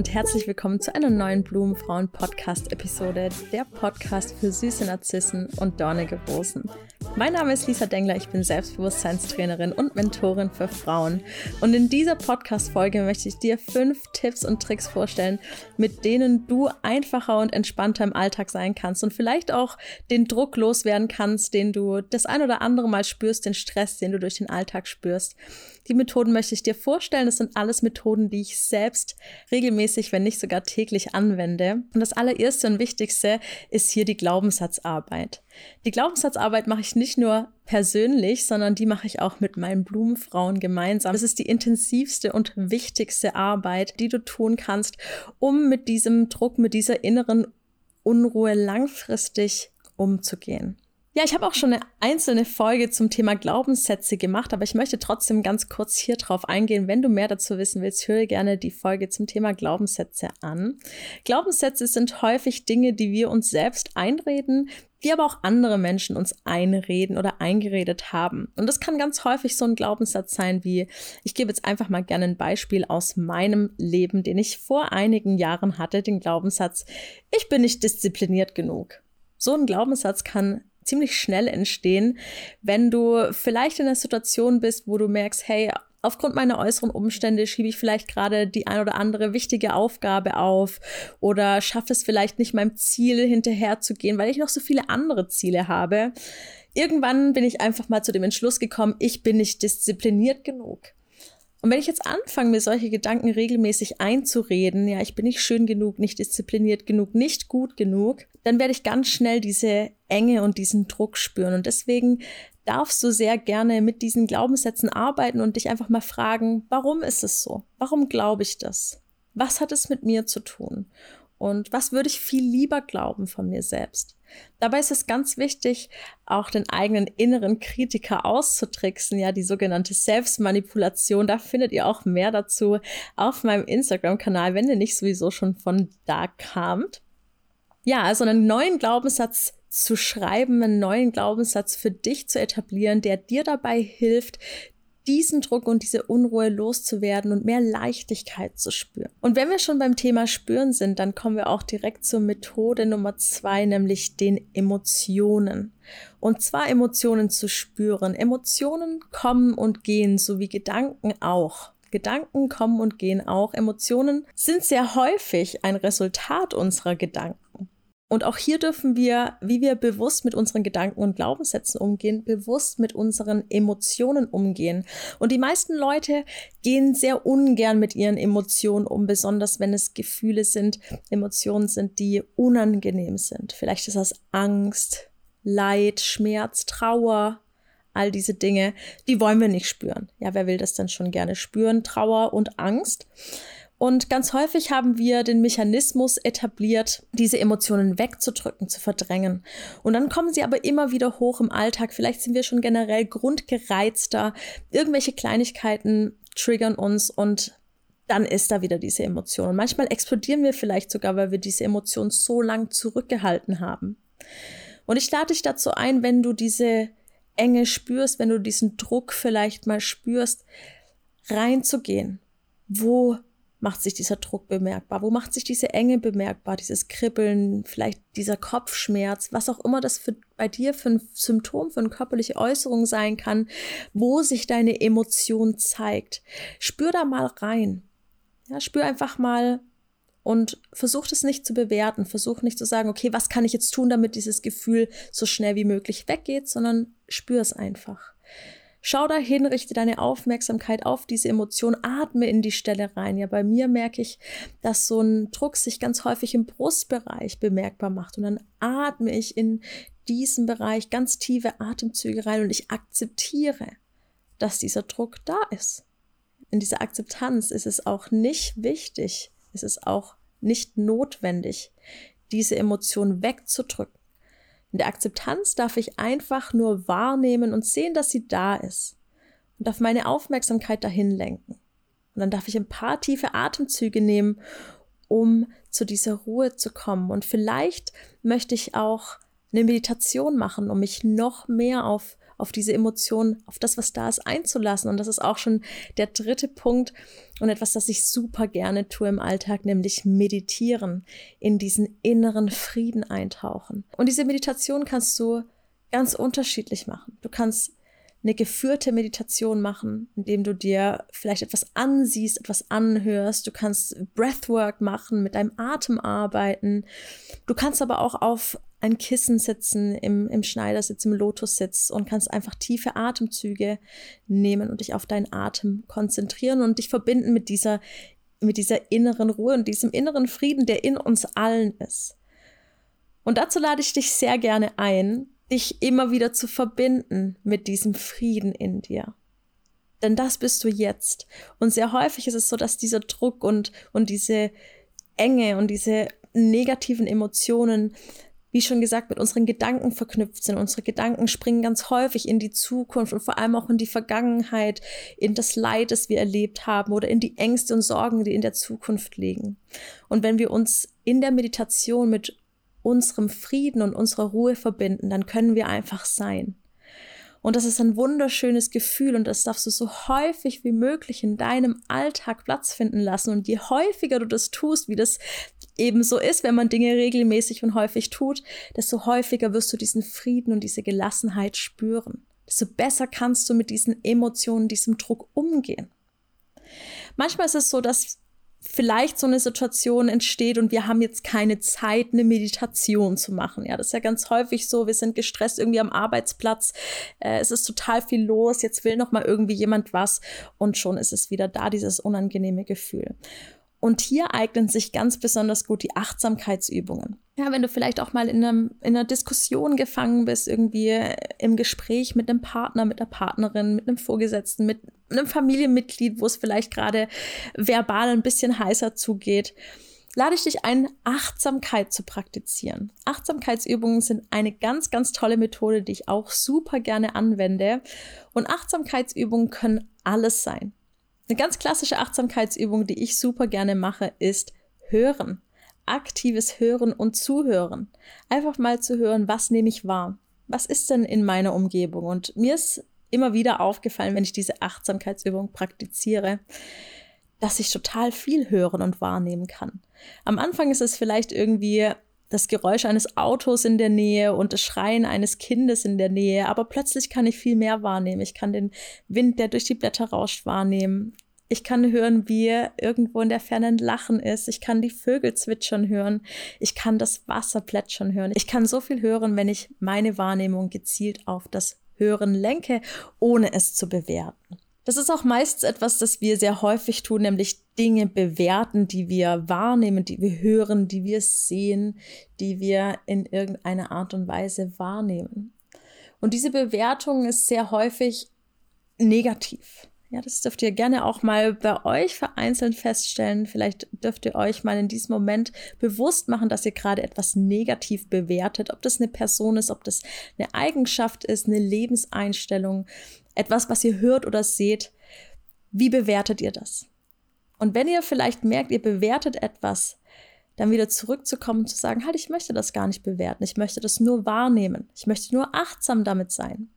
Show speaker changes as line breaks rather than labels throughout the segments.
Und herzlich willkommen zu einer neuen Blumenfrauen-Podcast-Episode, der Podcast für süße Narzissen und dornige Rosen. Mein Name ist Lisa Dengler, ich bin Selbstbewusstseinstrainerin und Mentorin für Frauen. Und in dieser Podcast-Folge möchte ich dir fünf Tipps und Tricks vorstellen, mit denen du einfacher und entspannter im Alltag sein kannst und vielleicht auch den Druck loswerden kannst, den du das ein oder andere Mal spürst, den Stress, den du durch den Alltag spürst. Die Methoden möchte ich dir vorstellen. Das sind alles Methoden, die ich selbst regelmäßig, wenn nicht sogar täglich anwende. Und das allererste und wichtigste ist hier die Glaubenssatzarbeit. Die Glaubenssatzarbeit mache ich nicht nur persönlich, sondern die mache ich auch mit meinen Blumenfrauen gemeinsam. Das ist die intensivste und wichtigste Arbeit, die du tun kannst, um mit diesem Druck, mit dieser inneren Unruhe langfristig umzugehen. Ja, ich habe auch schon eine einzelne Folge zum Thema Glaubenssätze gemacht, aber ich möchte trotzdem ganz kurz hier drauf eingehen. Wenn du mehr dazu wissen willst, höre gerne die Folge zum Thema Glaubenssätze an. Glaubenssätze sind häufig Dinge, die wir uns selbst einreden, die aber auch andere Menschen uns einreden oder eingeredet haben. Und das kann ganz häufig so ein Glaubenssatz sein wie, ich gebe jetzt einfach mal gerne ein Beispiel aus meinem Leben, den ich vor einigen Jahren hatte, den Glaubenssatz, ich bin nicht diszipliniert genug. So ein Glaubenssatz kann ziemlich schnell entstehen, wenn du vielleicht in einer Situation bist, wo du merkst, hey, aufgrund meiner äußeren Umstände schiebe ich vielleicht gerade die ein oder andere wichtige Aufgabe auf oder schaffe es vielleicht nicht meinem Ziel hinterherzugehen, weil ich noch so viele andere Ziele habe. Irgendwann bin ich einfach mal zu dem Entschluss gekommen, ich bin nicht diszipliniert genug. Und wenn ich jetzt anfange, mir solche Gedanken regelmäßig einzureden, ja, ich bin nicht schön genug, nicht diszipliniert genug, nicht gut genug, dann werde ich ganz schnell diese Enge und diesen Druck spüren. Und deswegen darfst du sehr gerne mit diesen Glaubenssätzen arbeiten und dich einfach mal fragen, warum ist es so? Warum glaube ich das? Was hat es mit mir zu tun? Und was würde ich viel lieber glauben von mir selbst? Dabei ist es ganz wichtig, auch den eigenen inneren Kritiker auszutricksen, ja, die sogenannte Selbstmanipulation. Da findet ihr auch mehr dazu auf meinem Instagram-Kanal, wenn ihr nicht sowieso schon von da kamt. Ja, also einen neuen Glaubenssatz zu schreiben, einen neuen Glaubenssatz für dich zu etablieren, der dir dabei hilft, diesen Druck und diese Unruhe loszuwerden und mehr Leichtigkeit zu spüren. Und wenn wir schon beim Thema Spüren sind, dann kommen wir auch direkt zur Methode Nummer zwei, nämlich den Emotionen. Und zwar Emotionen zu spüren. Emotionen kommen und gehen, so wie Gedanken auch. Gedanken kommen und gehen auch. Emotionen sind sehr häufig ein Resultat unserer Gedanken. Und auch hier dürfen wir, wie wir bewusst mit unseren Gedanken und Glaubenssätzen umgehen, bewusst mit unseren Emotionen umgehen. Und die meisten Leute gehen sehr ungern mit ihren Emotionen um, besonders wenn es Gefühle sind, Emotionen sind, die unangenehm sind. Vielleicht ist das Angst, Leid, Schmerz, Trauer, all diese Dinge, die wollen wir nicht spüren. Ja, wer will das denn schon gerne spüren? Trauer und Angst. Und ganz häufig haben wir den Mechanismus etabliert, diese Emotionen wegzudrücken, zu verdrängen. Und dann kommen sie aber immer wieder hoch im Alltag. Vielleicht sind wir schon generell grundgereizter. Irgendwelche Kleinigkeiten triggern uns und dann ist da wieder diese Emotion. Und manchmal explodieren wir vielleicht sogar, weil wir diese Emotion so lang zurückgehalten haben. Und ich lade dich dazu ein, wenn du diese Enge spürst, wenn du diesen Druck vielleicht mal spürst, reinzugehen. Wo macht sich dieser Druck bemerkbar? Wo macht sich diese Enge bemerkbar? Dieses Kribbeln, vielleicht dieser Kopfschmerz, was auch immer das für, bei dir für ein Symptom, für eine körperliche Äußerung sein kann, wo sich deine Emotion zeigt. Spür da mal rein. Ja, spür einfach mal und versuch das nicht zu bewerten. Versuch nicht zu sagen, okay, was kann ich jetzt tun, damit dieses Gefühl so schnell wie möglich weggeht, sondern spür es einfach. Schau dahin, richte deine Aufmerksamkeit auf diese Emotion, atme in die Stelle rein. Ja, bei mir merke ich, dass so ein Druck sich ganz häufig im Brustbereich bemerkbar macht. Und dann atme ich in diesen Bereich ganz tiefe Atemzüge rein und ich akzeptiere, dass dieser Druck da ist. In dieser Akzeptanz ist es auch nicht wichtig, ist es auch nicht notwendig, diese Emotion wegzudrücken. In der Akzeptanz darf ich einfach nur wahrnehmen und sehen, dass sie da ist und darf meine Aufmerksamkeit dahin lenken. Und dann darf ich ein paar tiefe Atemzüge nehmen, um zu dieser Ruhe zu kommen. Und vielleicht möchte ich auch eine Meditation machen, um mich noch mehr auf, auf diese Emotionen, auf das, was da ist, einzulassen. Und das ist auch schon der dritte Punkt und etwas, das ich super gerne tue im Alltag, nämlich meditieren, in diesen inneren Frieden eintauchen. Und diese Meditation kannst du ganz unterschiedlich machen. Du kannst eine geführte Meditation machen, indem du dir vielleicht etwas ansiehst, etwas anhörst. Du kannst Breathwork machen, mit deinem Atem arbeiten. Du kannst aber auch auf ein Kissen sitzen, im, im Schneidersitz, im Lotussitz und kannst einfach tiefe Atemzüge nehmen und dich auf deinen Atem konzentrieren und dich verbinden mit dieser, mit dieser inneren Ruhe und diesem inneren Frieden, der in uns allen ist. Und dazu lade ich dich sehr gerne ein, dich immer wieder zu verbinden mit diesem Frieden in dir. Denn das bist du jetzt. Und sehr häufig ist es so, dass dieser Druck und, und diese Enge und diese negativen Emotionen, wie schon gesagt, mit unseren Gedanken verknüpft sind. Unsere Gedanken springen ganz häufig in die Zukunft und vor allem auch in die Vergangenheit, in das Leid, das wir erlebt haben oder in die Ängste und Sorgen, die in der Zukunft liegen. Und wenn wir uns in der Meditation mit unserem Frieden und unserer Ruhe verbinden, dann können wir einfach sein. Und das ist ein wunderschönes Gefühl und das darfst du so häufig wie möglich in deinem Alltag Platz finden lassen. Und je häufiger du das tust, wie das eben so ist, wenn man Dinge regelmäßig und häufig tut, desto häufiger wirst du diesen Frieden und diese Gelassenheit spüren. Desto besser kannst du mit diesen Emotionen, diesem Druck umgehen. Manchmal ist es so, dass vielleicht so eine Situation entsteht und wir haben jetzt keine Zeit, eine Meditation zu machen. Ja, das ist ja ganz häufig so. Wir sind gestresst irgendwie am Arbeitsplatz. Äh, es ist total viel los. Jetzt will noch mal irgendwie jemand was und schon ist es wieder da, dieses unangenehme Gefühl. Und hier eignen sich ganz besonders gut die Achtsamkeitsübungen. Ja, wenn du vielleicht auch mal in, einem, in einer Diskussion gefangen bist, irgendwie im Gespräch mit einem Partner, mit einer Partnerin, mit einem Vorgesetzten, mit einem Familienmitglied, wo es vielleicht gerade verbal ein bisschen heißer zugeht, lade ich dich ein, Achtsamkeit zu praktizieren. Achtsamkeitsübungen sind eine ganz, ganz tolle Methode, die ich auch super gerne anwende. Und Achtsamkeitsübungen können alles sein. Eine ganz klassische Achtsamkeitsübung, die ich super gerne mache, ist Hören. Aktives Hören und Zuhören. Einfach mal zu hören, was nehme ich wahr? Was ist denn in meiner Umgebung? Und mir ist immer wieder aufgefallen, wenn ich diese Achtsamkeitsübung praktiziere, dass ich total viel hören und wahrnehmen kann. Am Anfang ist es vielleicht irgendwie das Geräusch eines Autos in der Nähe und das Schreien eines Kindes in der Nähe, aber plötzlich kann ich viel mehr wahrnehmen. Ich kann den Wind, der durch die Blätter rauscht, wahrnehmen. Ich kann hören, wie irgendwo in der Ferne ein Lachen ist. Ich kann die Vögel zwitschern hören. Ich kann das Wasser plätschern hören. Ich kann so viel hören, wenn ich meine Wahrnehmung gezielt auf das Hören lenke, ohne es zu bewerten. Das ist auch meist etwas, das wir sehr häufig tun, nämlich Dinge bewerten, die wir wahrnehmen, die wir hören, die wir sehen, die wir in irgendeiner Art und Weise wahrnehmen. Und diese Bewertung ist sehr häufig negativ. Ja, das dürft ihr gerne auch mal bei euch vereinzelt feststellen. Vielleicht dürft ihr euch mal in diesem Moment bewusst machen, dass ihr gerade etwas negativ bewertet. Ob das eine Person ist, ob das eine Eigenschaft ist, eine Lebenseinstellung, etwas, was ihr hört oder seht. Wie bewertet ihr das? Und wenn ihr vielleicht merkt, ihr bewertet etwas, dann wieder zurückzukommen und zu sagen, halt, ich möchte das gar nicht bewerten. Ich möchte das nur wahrnehmen. Ich möchte nur achtsam damit sein.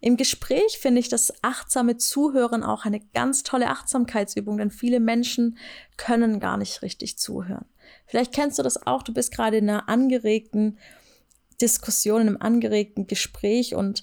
Im Gespräch finde ich das achtsame Zuhören auch eine ganz tolle Achtsamkeitsübung, denn viele Menschen können gar nicht richtig zuhören. Vielleicht kennst du das auch, du bist gerade in einer angeregten Diskussion, in einem angeregten Gespräch und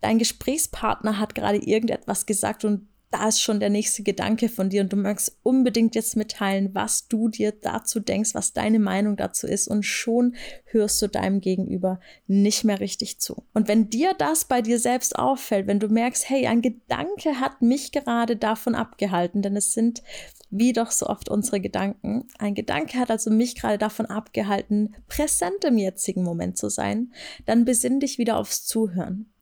dein Gesprächspartner hat gerade irgendetwas gesagt und da ist schon der nächste Gedanke von dir und du magst unbedingt jetzt mitteilen, was du dir dazu denkst, was deine Meinung dazu ist und schon hörst du deinem Gegenüber nicht mehr richtig zu. Und wenn dir das bei dir selbst auffällt, wenn du merkst, hey, ein Gedanke hat mich gerade davon abgehalten, denn es sind wie doch so oft unsere Gedanken. Ein Gedanke hat also mich gerade davon abgehalten, präsent im jetzigen Moment zu sein, dann besinn dich wieder aufs Zuhören.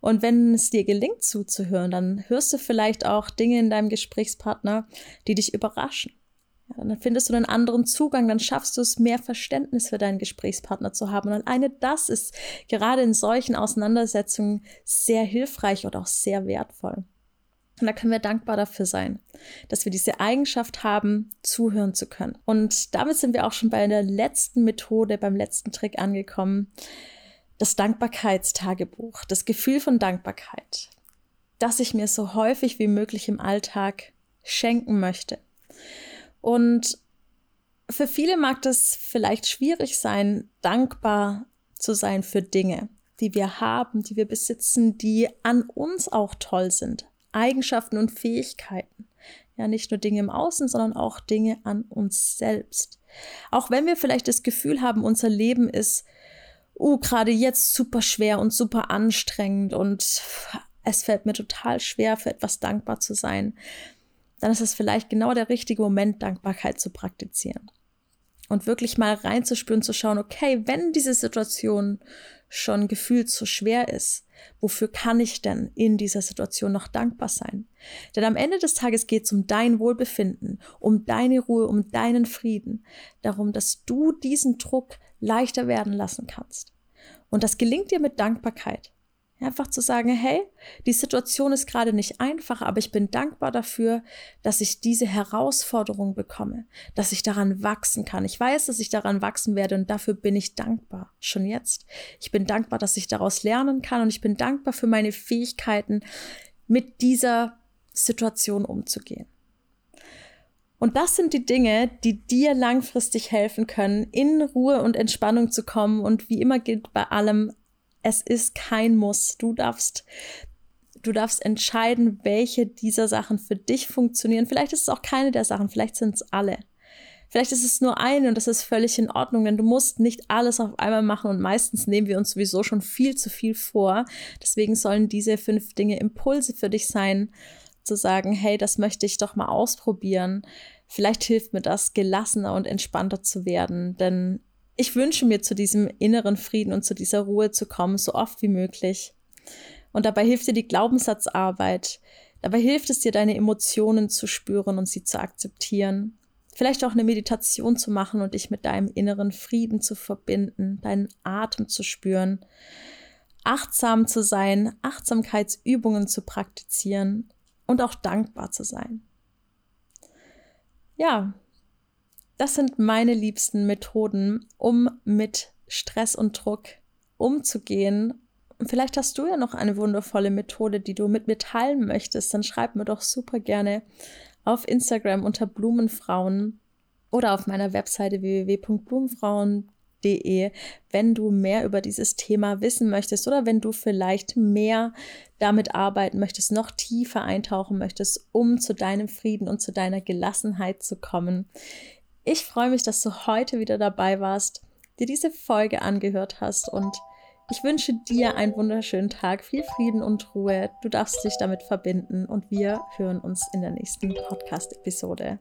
Und wenn es dir gelingt zuzuhören, dann hörst du vielleicht auch Dinge in deinem Gesprächspartner, die dich überraschen. Dann findest du einen anderen Zugang, dann schaffst du es, mehr Verständnis für deinen Gesprächspartner zu haben. Und alleine das ist gerade in solchen Auseinandersetzungen sehr hilfreich und auch sehr wertvoll. Und da können wir dankbar dafür sein, dass wir diese Eigenschaft haben, zuhören zu können. Und damit sind wir auch schon bei der letzten Methode, beim letzten Trick angekommen. Das Dankbarkeitstagebuch, das Gefühl von Dankbarkeit, das ich mir so häufig wie möglich im Alltag schenken möchte. Und für viele mag das vielleicht schwierig sein, dankbar zu sein für Dinge, die wir haben, die wir besitzen, die an uns auch toll sind. Eigenschaften und Fähigkeiten. Ja, nicht nur Dinge im Außen, sondern auch Dinge an uns selbst. Auch wenn wir vielleicht das Gefühl haben, unser Leben ist, uh, gerade jetzt super schwer und super anstrengend und es fällt mir total schwer, für etwas dankbar zu sein, dann ist es vielleicht genau der richtige Moment, Dankbarkeit zu praktizieren. Und wirklich mal reinzuspüren, zu schauen, okay, wenn diese Situation schon gefühlt so schwer ist, wofür kann ich denn in dieser Situation noch dankbar sein? Denn am Ende des Tages geht es um dein Wohlbefinden, um deine Ruhe, um deinen Frieden, darum, dass du diesen Druck leichter werden lassen kannst. Und das gelingt dir mit Dankbarkeit. Einfach zu sagen, hey, die Situation ist gerade nicht einfach, aber ich bin dankbar dafür, dass ich diese Herausforderung bekomme, dass ich daran wachsen kann. Ich weiß, dass ich daran wachsen werde und dafür bin ich dankbar, schon jetzt. Ich bin dankbar, dass ich daraus lernen kann und ich bin dankbar für meine Fähigkeiten, mit dieser Situation umzugehen. Und das sind die Dinge, die dir langfristig helfen können, in Ruhe und Entspannung zu kommen. Und wie immer gilt bei allem, es ist kein Muss. Du darfst, du darfst entscheiden, welche dieser Sachen für dich funktionieren. Vielleicht ist es auch keine der Sachen, vielleicht sind es alle. Vielleicht ist es nur eine und das ist völlig in Ordnung, denn du musst nicht alles auf einmal machen und meistens nehmen wir uns sowieso schon viel zu viel vor. Deswegen sollen diese fünf Dinge Impulse für dich sein, zu sagen, hey, das möchte ich doch mal ausprobieren. Vielleicht hilft mir das, gelassener und entspannter zu werden, denn ich wünsche mir zu diesem inneren Frieden und zu dieser Ruhe zu kommen, so oft wie möglich. Und dabei hilft dir die Glaubenssatzarbeit. Dabei hilft es dir, deine Emotionen zu spüren und sie zu akzeptieren. Vielleicht auch eine Meditation zu machen und dich mit deinem inneren Frieden zu verbinden, deinen Atem zu spüren, achtsam zu sein, Achtsamkeitsübungen zu praktizieren und auch dankbar zu sein. Ja, das sind meine liebsten Methoden, um mit Stress und Druck umzugehen. Vielleicht hast du ja noch eine wundervolle Methode, die du mit mir teilen möchtest. Dann schreib mir doch super gerne auf Instagram unter Blumenfrauen oder auf meiner Webseite www.blumenfrauen.de, wenn du mehr über dieses Thema wissen möchtest oder wenn du vielleicht mehr damit arbeiten möchtest, noch tiefer eintauchen möchtest, um zu deinem Frieden und zu deiner Gelassenheit zu kommen. Ich freue mich, dass du heute wieder dabei warst, dir diese Folge angehört hast und ich wünsche dir einen wunderschönen Tag, viel Frieden und Ruhe. Du darfst dich damit verbinden und wir hören uns in der nächsten Podcast-Episode.